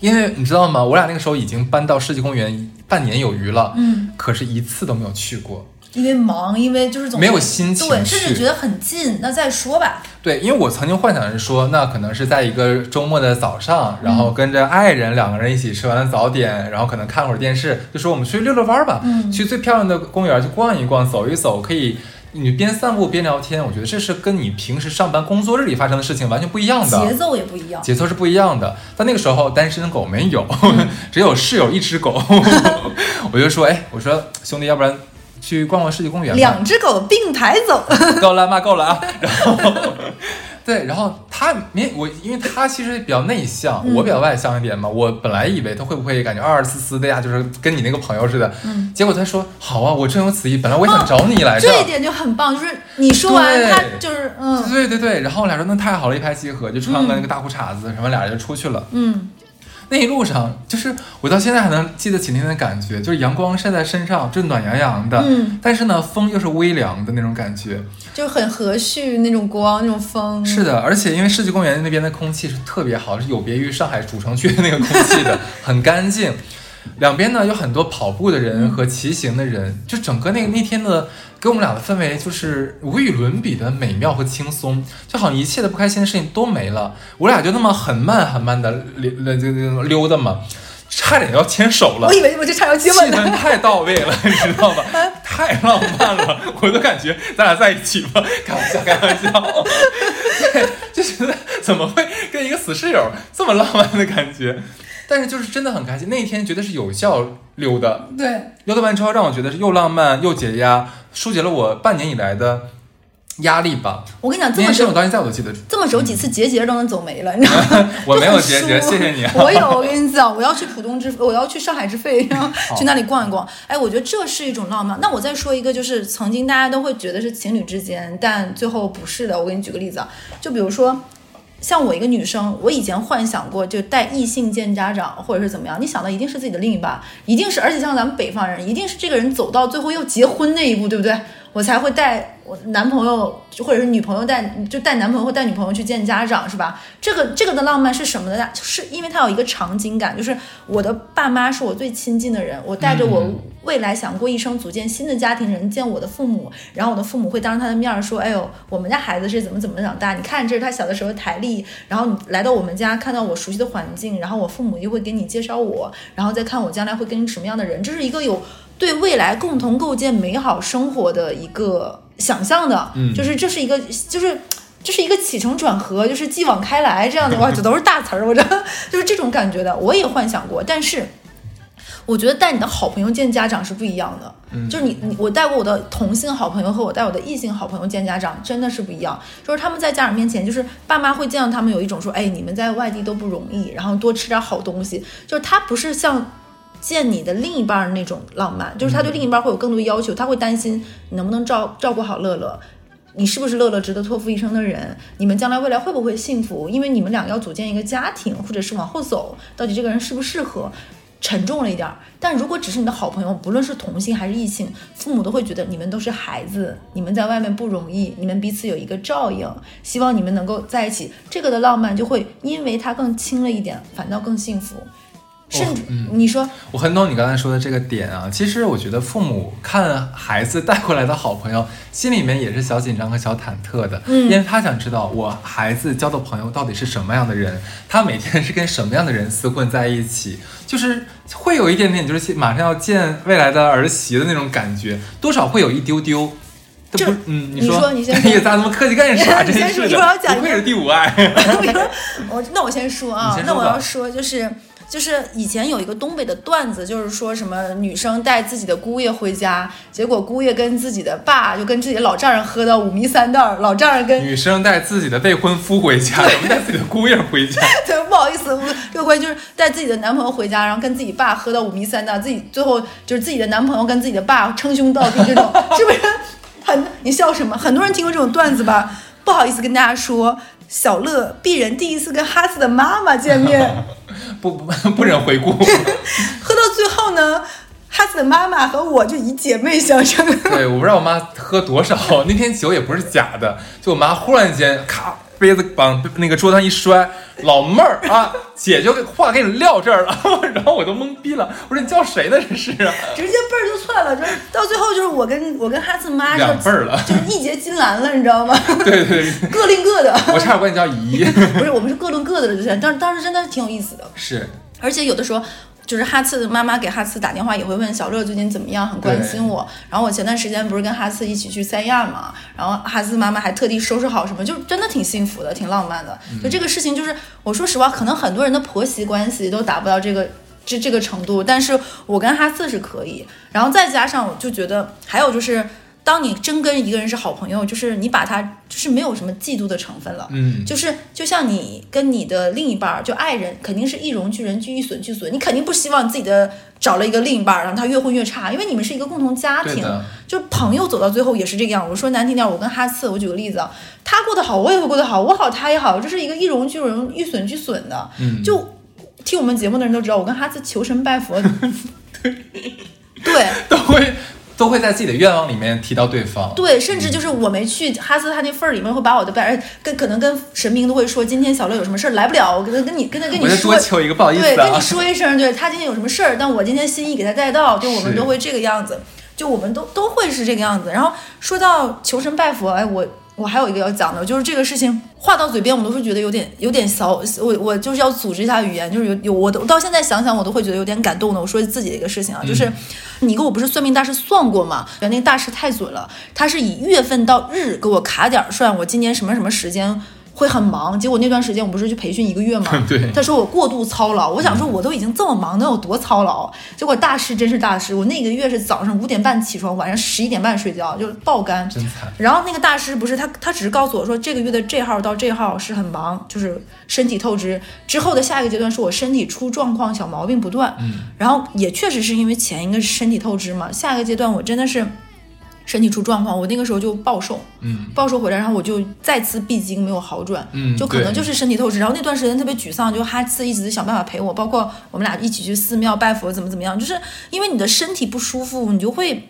因为你知道吗？我俩那个时候已经搬到世纪公园半年有余了，嗯，可是一次都没有去过。因为忙，因为就是总没有心情对，去甚至觉得很近，那再说吧。对，因为我曾经幻想是说，那可能是在一个周末的早上，然后跟着爱人两个人一起吃完了早点，然后可能看会儿电视，就说我们出去溜溜弯儿吧，嗯去最漂亮的公园去逛一逛，走一走，可以你边散步边聊天。我觉得这是跟你平时上班工作日里发生的事情完全不一样的。节奏也不一样。节奏是不一样的。但那个时候单身狗没有，只有室友一只狗。我就说，哎，我说兄弟，要不然去逛逛世纪公园吧。两只狗并排走，够了，骂够了啊。然后，对，然后他他没我，因为他其实比较内向，嗯我比较外向一点嘛。我本来以为他会不会感觉二二四四的呀，就是跟你那个朋友似的。嗯，结果他说好啊，我正有此意，本来我也想找你来着。这一点就很棒，就是你说完他就是嗯对对对，然后我俩说那太好了，一拍即合，就穿个那个大裤衩子，什么俩人就出去了。嗯那一路上，就是我到现在还能记得起那天的感觉，就是阳光晒在身上，就暖洋洋的，嗯，但是呢，风又是微凉的那种感觉。就很和煦那种光那种风。是的，而且因为世纪公园那边的空气是特别好，是有别于上海主城区的那个空气的，很干净。两边呢有很多跑步的人和骑行的人，就整个那个那天的给我们俩的氛围就是无与伦比的美妙和轻松，就好像一切的不开心的事情都没了。我俩就那么很慢很慢的溜溜溜溜达嘛，差点要牵手了我。以为我就差要接气吻呢。氛太到位了，你知道吧？太浪漫了，我都感觉咱俩在一起吧。开玩笑，开玩笑，对，就觉得怎么会跟一个死室友这么浪漫的感觉？但是就是真的很开心，那一天绝对是有效溜的，对，溜达完之后让我觉得是又浪漫又解压，疏解了我半年以来的压力吧。我跟你讲，这么久天生我到现在我都记得住。这么走几次节节都能走没了，你知道吗？我没有结节 节谢谢你啊 我有，我跟你讲，我要去浦东之，我要去上海之肺，然后去那里逛一逛。哎，我觉得这是一种浪漫。那我再说一个，就是曾经大家都会觉得是情侣之间，但最后不是的。我给你举个例子啊，就比如说。像我一个女生，我以前幻想过就带异性见家长，或者是怎么样。你想的一定是自己的另一半，一定是，而且像咱们北方人，一定是这个人走到最后要结婚那一步，对不对？我才会带我男朋友或者是女朋友带，就带男朋友或带女朋友去见家长，是吧？这个这个的浪漫是什么呢？是因为它有一个场景感，就是我的爸妈是我最亲近的人，我带着我嗯未来想过一生组建新的家庭人见我的父母，然后我的父母会当着他的面儿说：“哎呦，我们家孩子是怎么怎么长大？你看这是他小的时候的台历。”然后你来到我们家，看到我熟悉的环境，然后我父母又会给你介绍我，然后再看我将来会跟什么样的人，这是一个有对未来共同构建美好生活的一个想象的，嗯就是这是一个就是。这是一个起承转合，就是继往开来这样的，哇，这都是大词儿，我这就是这种感觉的。我也幻想过，但是我觉得带你的好朋友见家长是不一样的。嗯就是你你我带过我的同性好朋友和我带我的异性好朋友见家长，真的是不一样。就是他们在家长面前，就是爸妈会见到他们有一种说，哎，你们在外地都不容易，然后多吃点好东西。就是他不是像见你的另一半儿那种浪漫，就是他对另一半儿会有更多的要求，他会担心你能不能照照顾好乐乐。你是不是乐乐值得托付一生的人？你们将来未来会不会幸福？因为你们俩要组建一个家庭，或者是往后走，到底这个人适不适合？沉重了一点儿。但如果只是你的好朋友，不论是同性还是异性，父母都会觉得你们都是孩子，你们在外面不容易，你们彼此有一个照应，希望你们能够在一起。这个的浪漫就会因为它更轻了一点，反倒更幸福。甚至、你说，我很懂你刚才说的这个点啊。其实我觉得父母看孩子带过来的好朋友，心里面也是小紧张和小忐忑的，嗯因为他想知道我孩子交的朋友到底是什么样的人，他每天是跟什么样的人厮混在一起，就是会有一点点就是马上要见未来的儿媳的那种感觉，多少会有一丢丢。这不，嗯，你说，说你先说 哎呀，咱那么客气干啥？你真是先说一会儿我要，讲一个不愧是第五爱。我那我先说啊，那我要说就是。就是以前有一个东北的段子，就是说什么女生带自己的姑爷回家，结果姑爷跟自己的爸就跟自己的老丈人喝到五迷三道，老丈人跟女生带自己的未婚夫回家，怎么带自己的姑爷回家？对，不好意思，我这个关系就是带自己的男朋友回家，然后跟自己爸喝到五迷三道，自己最后就是自己的男朋友跟自己的爸称兄道弟，这种是不是很？你笑什么？很多人听过这种段子吧？不好意思跟大家说，小乐鄙人第一次跟哈斯的妈妈见面，不不不忍回顾。喝到最后呢，哈斯的妈妈和我就以姐妹相称。对，我不知道我妈喝多少，那天酒也不是假的，就我妈忽然间咔杯子往那个桌子上一摔，老妹儿啊，姐就话给你撂这儿了，然后我都懵逼了，我说你叫谁呢这是啊？直接辈儿就窜了，就是到最后就是我跟我跟哈斯妈就两辈儿了，就是一结金兰了，你知道吗？对对对，各另各的，我差点管你叫姨，不是我们是各论各的了，就是，但是当时真的是挺有意思的。是而且有的时候，就是哈次的妈妈给哈次打电话也会问小乐最近怎么样，很关心我。然后我前段时间不是跟哈次一起去三亚嘛，然后哈次妈妈还特地收拾好什么，就真的挺幸福的，挺浪漫的。就这个事情，就是我说实话，可能很多人的婆媳关系都达不到这个。这这个程度，但是我跟哈次是可以，然后再加上我就觉得，还有就是，当你真跟一个人是好朋友，就是你把他就是没有什么嫉妒的成分了。嗯，就是就像你跟你的另一半儿，就爱人，肯定是一荣俱荣，俱一损俱损。你肯定不希望自己的找了一个另一半儿，让他越混越差，因为你们是一个共同家庭。就是朋友走到最后也是这个样。我说难听点儿，我跟哈次，我举个例子啊，他过得好，我也会过得好，我好他也好，这是一个一荣俱荣，一损俱损的。嗯就听我们节目的人都知道，我跟哈次求神拜佛。对都会都会在自己的愿望里面提到对方。对，甚至就是我没去，哈斯他那份儿里面会把我的拜跟可能跟神明都会说，今天小乐有什么事儿来不了，我跟他跟你跟他跟你说多，求一个，不好意对，思啊跟你。说一声，对他今天有什么事儿，但我今天心意给他带到，就我们都会这个样子，就我们都都会是这个样子。然后说到求神拜佛，哎，我我还有一个要讲的，就是这个事情话到嘴边，我都会觉得有点有点小，我我就是要组织一下语言，就是有有我都我到现在想想，我都会觉得有点感动的。我说自己的一个事情啊，就是你给我不是算命大师算过吗？那个大师太准了，他是以月份到日给我卡点儿算，我今年什么什么时间。会很忙，结果那段时间我不是去培训一个月吗？对他说我过度操劳，我想说我都已经这么忙，能有多操劳？结果大师真是大师，我那个月是早上五点半起床，晚上十一点半睡觉，就是爆肝。真惨，然后那个大师不是他，他只是告诉我说这个月的这号到这号是很忙，就是身体透支。之后的下一个阶段是我身体出状况，小毛病不断。嗯，然后也确实是因为前一个是身体透支嘛，下一个阶段我真的是身体出状况，我那个时候就暴瘦，嗯暴瘦回来，然后我就再次闭经，没有好转。嗯，就可能就是身体透支，然后那段时间特别沮丧，就哈次一直想办法陪我，包括我们俩一起去寺庙拜佛，怎么怎么样，就是因为你的身体不舒服，你就会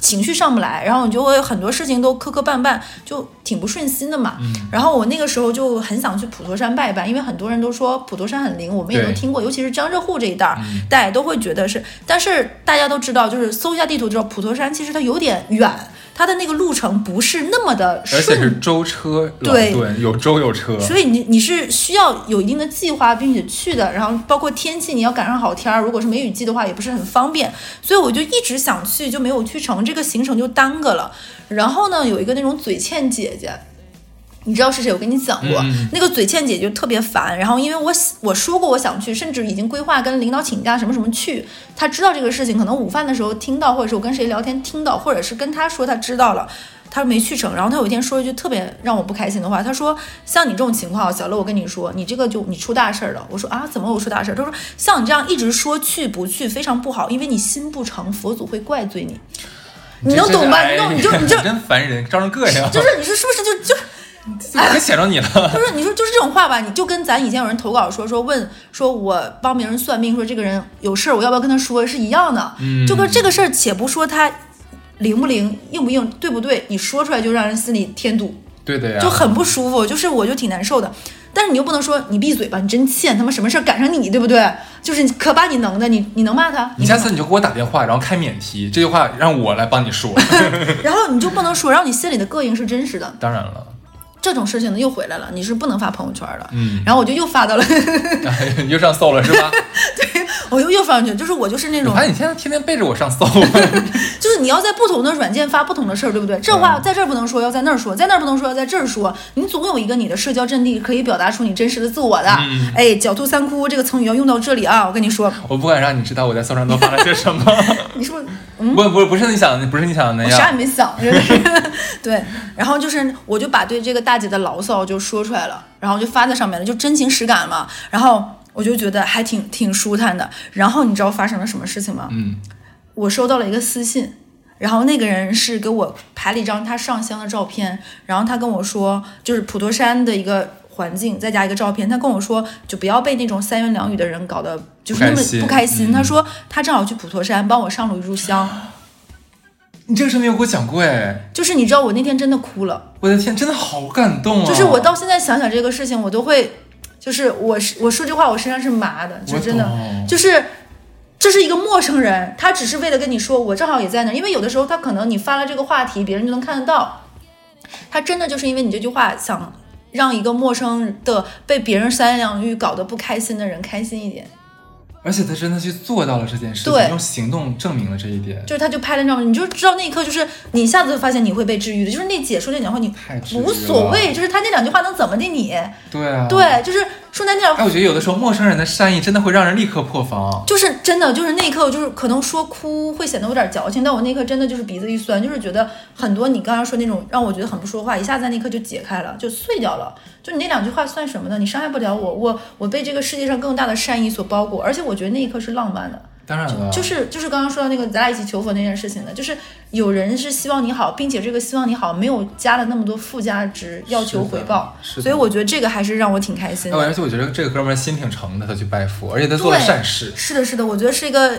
情绪上不来，然后你就会很多事情都磕磕绊绊，就挺不顺心的嘛。嗯然后我那个时候就很想去普陀山拜拜，因为很多人都说普陀山很灵，我们也都听过，尤其是江浙沪这一带大家都会觉得是，但是大家都知道，就是搜一下地图知道，普陀山其实它有点远，它的那个路程不是那么的而且顺是舟车劳对顿，有舟有车。所以你你是需要有一定的计划，并且去的，然后包括天气，你要赶上好天儿，如果是梅雨季的话，也不是很方便，所以我就一直想去，就没有去成，这个行程就耽搁了。然后呢，有一个那种嘴欠姐姐。你知道是谁？我跟你讲过，嗯那个嘴欠姐就特别烦。然后因为我我说过我想去，甚至已经规划跟领导请假什么什么去。他知道这个事情，可能午饭的时候听到，或者是我跟谁聊天听到，或者是跟他说他知道了，他没去成。然后他有一天说一句特别让我不开心的话，他说：“像你这种情况，小乐，我跟你说，你这个就你出大事儿了。”我说：“啊，怎么我出大事儿？”他说：“像你这样一直说去不去，非常不好，因为你心不诚，佛祖会怪罪你。你能懂吧？哎你懂？你就你就真烦人，招人膈应。就是你说是不是就就？”可显着你了。就是你说就是这种话吧，你就跟咱以前有人投稿说说问说我帮别人算命，说这个人有事儿，我要不要跟他说是一样的。嗯就跟这个事儿，且不说他灵不灵、硬不硬、对不对，你说出来就让人心里添堵，对的呀，就很不舒服。就是我就挺难受的。但是你又不能说你闭嘴吧，你真欠他妈什么事儿赶上你，对不对？就是你可把你能的，你你能骂他？你下次你就给我打电话，然后开免提，这句话让我来帮你说。然后你就不能说，然后你心里的膈应是真实的。当然了，这种事情呢又回来了，你是不能发朋友圈的。嗯，然后我就又发到了，你又上搜了是吧？对我又又发上去，就是我就是那种我发现你现在天天背着我上搜。就是你要在不同的软件发不同的事儿，对不对？这话在这儿不能说，要在那儿说；在那儿不能说，要在这儿说。你总有一个你的社交阵地可以表达出你真实的自我的。嗯哎，狡兔三窟这个成语要用到这里啊！我跟你说，我不敢让你知道我在搜上都发了些什么。你是不是不不是你想的，不是你想的我啥也。没想，真的是。对，然后就是我就把对这个大姐的牢骚就说出来了，然后就发在上面了，就真情实感嘛。然后我就觉得还挺挺舒坦的。然后你知道发生了什么事情吗？嗯，我收到了一个私信，然后那个人是给我拍了一张他上香的照片，然后他跟我说，就是普陀山的一个环境，再加一个照片。他跟我说，就不要被那种三言两语的人搞得就是那么不开心开心。嗯他说他正好去普陀山帮我上了一炷香，你这个事没有给我讲过哎，就是你知道我那天真的哭了，我的天，真的好感动啊！就是我到现在想想这个事情，我都会，就是我是我说这话我身上是麻的，就真的就是。这是一个陌生人，他只是为了跟你说，我正好也在那。因为有的时候他可能你发了这个话题，别人就能看得到。他真的就是因为你这句话，想让一个陌生的被别人三言两语搞得不开心的人开心一点。而且他真的去做到了这件事情，对用行动证明了这一点，就是他就拍了那张，你就知道那一刻就是你一下子就发现你会被治愈的。就是那姐说那两句话，你无所谓，就是他那两句话能怎么的你？对啊，对，就是说难听点哎，我觉得有的时候陌生人的善意真的会让人立刻破防。就是真的，就是那一刻，就是可能说哭会显得有点矫情，但我那一刻真的就是鼻子一酸，就是觉得很多你刚刚说那种让我觉得很不说话，一下在那一刻就解开了，就碎掉了。就你那两句话算什么呢？你伤害不了我，我我被这个世界上更大的善意所包裹，而且我觉得那一刻是浪漫的。当然了，就是就是刚刚说到那个咱俩一起求佛那件事情的，就是有人是希望你好，并且这个希望你好没有加了那么多附加值要求回报，是所以我觉得这个还是让我挺开心哎，的。而且我觉得这个哥们儿心挺诚的，他去拜佛，而且他做了善事。是的，是的，我觉得是一个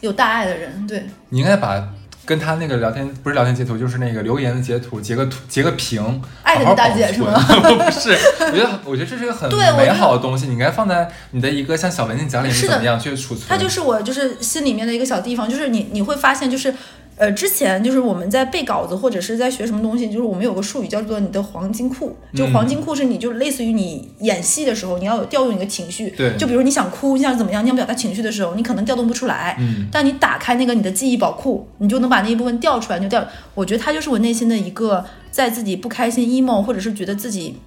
有大爱的人，对。你应该把跟他那个聊天不是聊天截图，就是那个留言的截图截个图截个屏，好好大姐保存是 不是，我觉得我觉得这是一个很美好的东西，你应该放在你的一个像小文件夹里面怎么样去储存。它就是我就是心里面的一个小地方，就是你你会发现就是。呃，之前就是我们在背稿子或者是在学什么东西，就是我们有个术语叫做你的黄金库。就黄金库是你就是类似于你演戏的时候，你要有调用你的情绪。对就比如你想哭，你想怎么样，你想表达情绪的时候，你可能调动不出来。嗯。但你打开那个你的记忆宝库，你就能把那一部分调出来，你就调。我觉得它就是我内心的一个，在自己不开心、emo，或者是觉得自己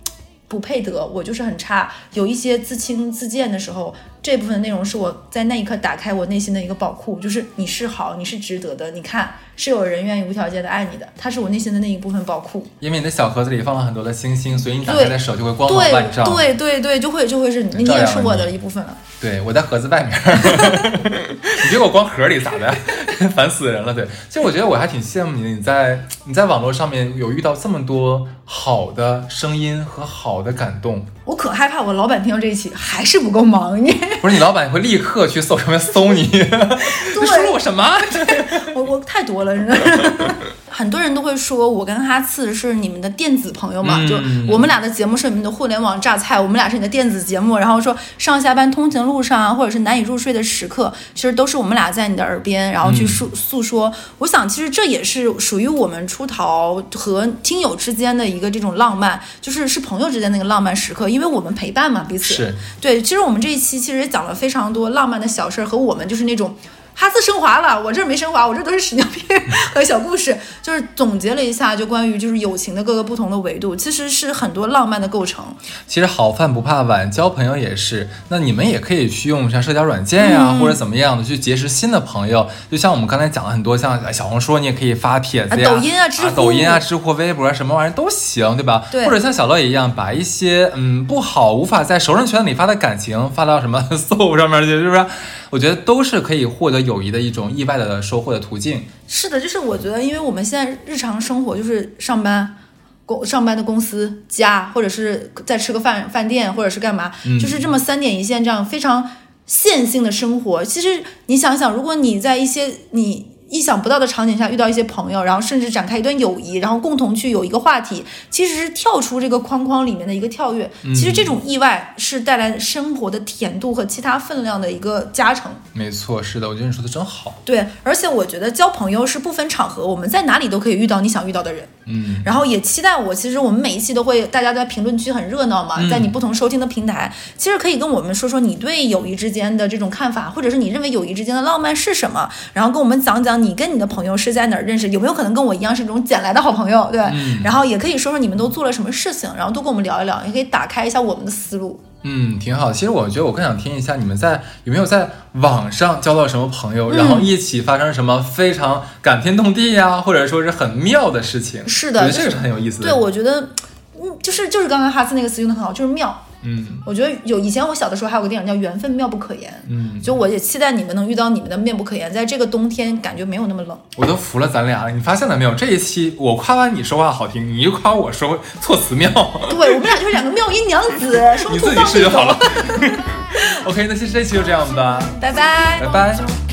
不配得，我就是很差，有一些自轻自贱的时候，这部分的内容是我在那一刻打开我内心的一个宝库，就是你是好，你是值得的，你看是有人愿意无条件的爱你的，它是我内心的那一部分宝库。因为你的小盒子里放了很多的星星，所以你打开的手就会光芒对万丈。对对对，就会就会是你，你也是我的一部分了。对，我在盒子外面，你别给我光盒里咋的？烦死人了。对，其实我觉得我还挺羡慕你的，你在你在网络上面有遇到这么多好的声音和好的感动。我可害怕我老板听到这一期还是不够忙，你 不是你老板会立刻去搜上面搜你，你说了我什么？我我太多了，真的。很多人都会说，我跟哈次是你们的电子朋友嘛，嗯就我们俩的节目是你们的互联网榨菜，我们俩是你的电子节目。然后说上下班通勤路上啊，或者是难以入睡的时刻，其实都是我们俩在你的耳边，然后去诉诉说。我想，其实这也是属于我们出逃和听友之间的一个这种浪漫，就是是朋友之间那个浪漫时刻，因为我们陪伴嘛，彼此。对，其实我们这一期其实也讲了非常多浪漫的小事儿，和我们就是那种哈斯升华了，我这儿没升华，我这都是屎尿屁和小故事，就是总结了一下，就关于就是友情的各个不同的维度，其实是很多浪漫的构成。其实好饭不怕晚，交朋友也是。那你们也可以去用像社交软件呀、嗯或者怎么样的去结识新的朋友。就像我们刚才讲了很多，像哎小红书，你也可以发帖子呀，啊抖音啊知乎抖音啊、知乎、微博啊什么玩意儿都行，对吧？对或者像小乐一样，把一些嗯不好、无法在熟人圈里发的感情发到什么 Soul 上面去，是不是？我觉得都是可以获得友谊的一种意外的收获的途径。是的，就是我觉得，因为我们现在日常生活就是上班。公上班的公司家，或者是再吃个饭饭店，或者是干嘛，就是这么三点一线这样非常线性的生活。其实你想想，如果你在一些你意想不到的场景下遇到一些朋友，然后甚至展开一段友谊，然后共同去有一个话题，其实是跳出这个框框里面的一个跳跃。其实这种意外是带来生活的甜度和其他分量的一个加成。没错，是的，我觉得你说的真好。对，而且我觉得交朋友是不分场合，我们在哪里都可以遇到你想遇到的人。嗯，然后也期待我，其实我们每一期都会，大家都在评论区很热闹嘛，在你不同收听的平台，其实可以跟我们说说你对友谊之间的这种看法，或者是你认为友谊之间的浪漫是什么，然后跟我们讲讲你跟你的朋友是在哪儿认识，有没有可能跟我一样是这种捡来的好朋友，对，然后也可以说说你们都做了什么事情，然后多跟我们聊一聊，也可以打开一下我们的思路。嗯，挺好。其实我觉得我更想听一下你们在有没有在网上交到什么朋友，然后一起发生什么非常感天动地呀，或者说是很妙的事情。是的我觉得这个是很有意思的。对，我觉得，嗯，就是就是刚刚哈斯那个词用的很好，就是妙。嗯我觉得有以前我小的时候还有个电影叫《缘分妙不可言》，嗯，就我也期待你们能遇到你们的妙不可言，在这个冬天感觉没有那么冷。我都服了咱俩了。你发现了没有？这一期我夸完你说话好听，你又夸我说措辞妙，对我们俩就是两个妙音娘子，说你自己试就好了。OK，那其实这期就这样吧，拜拜。拜拜。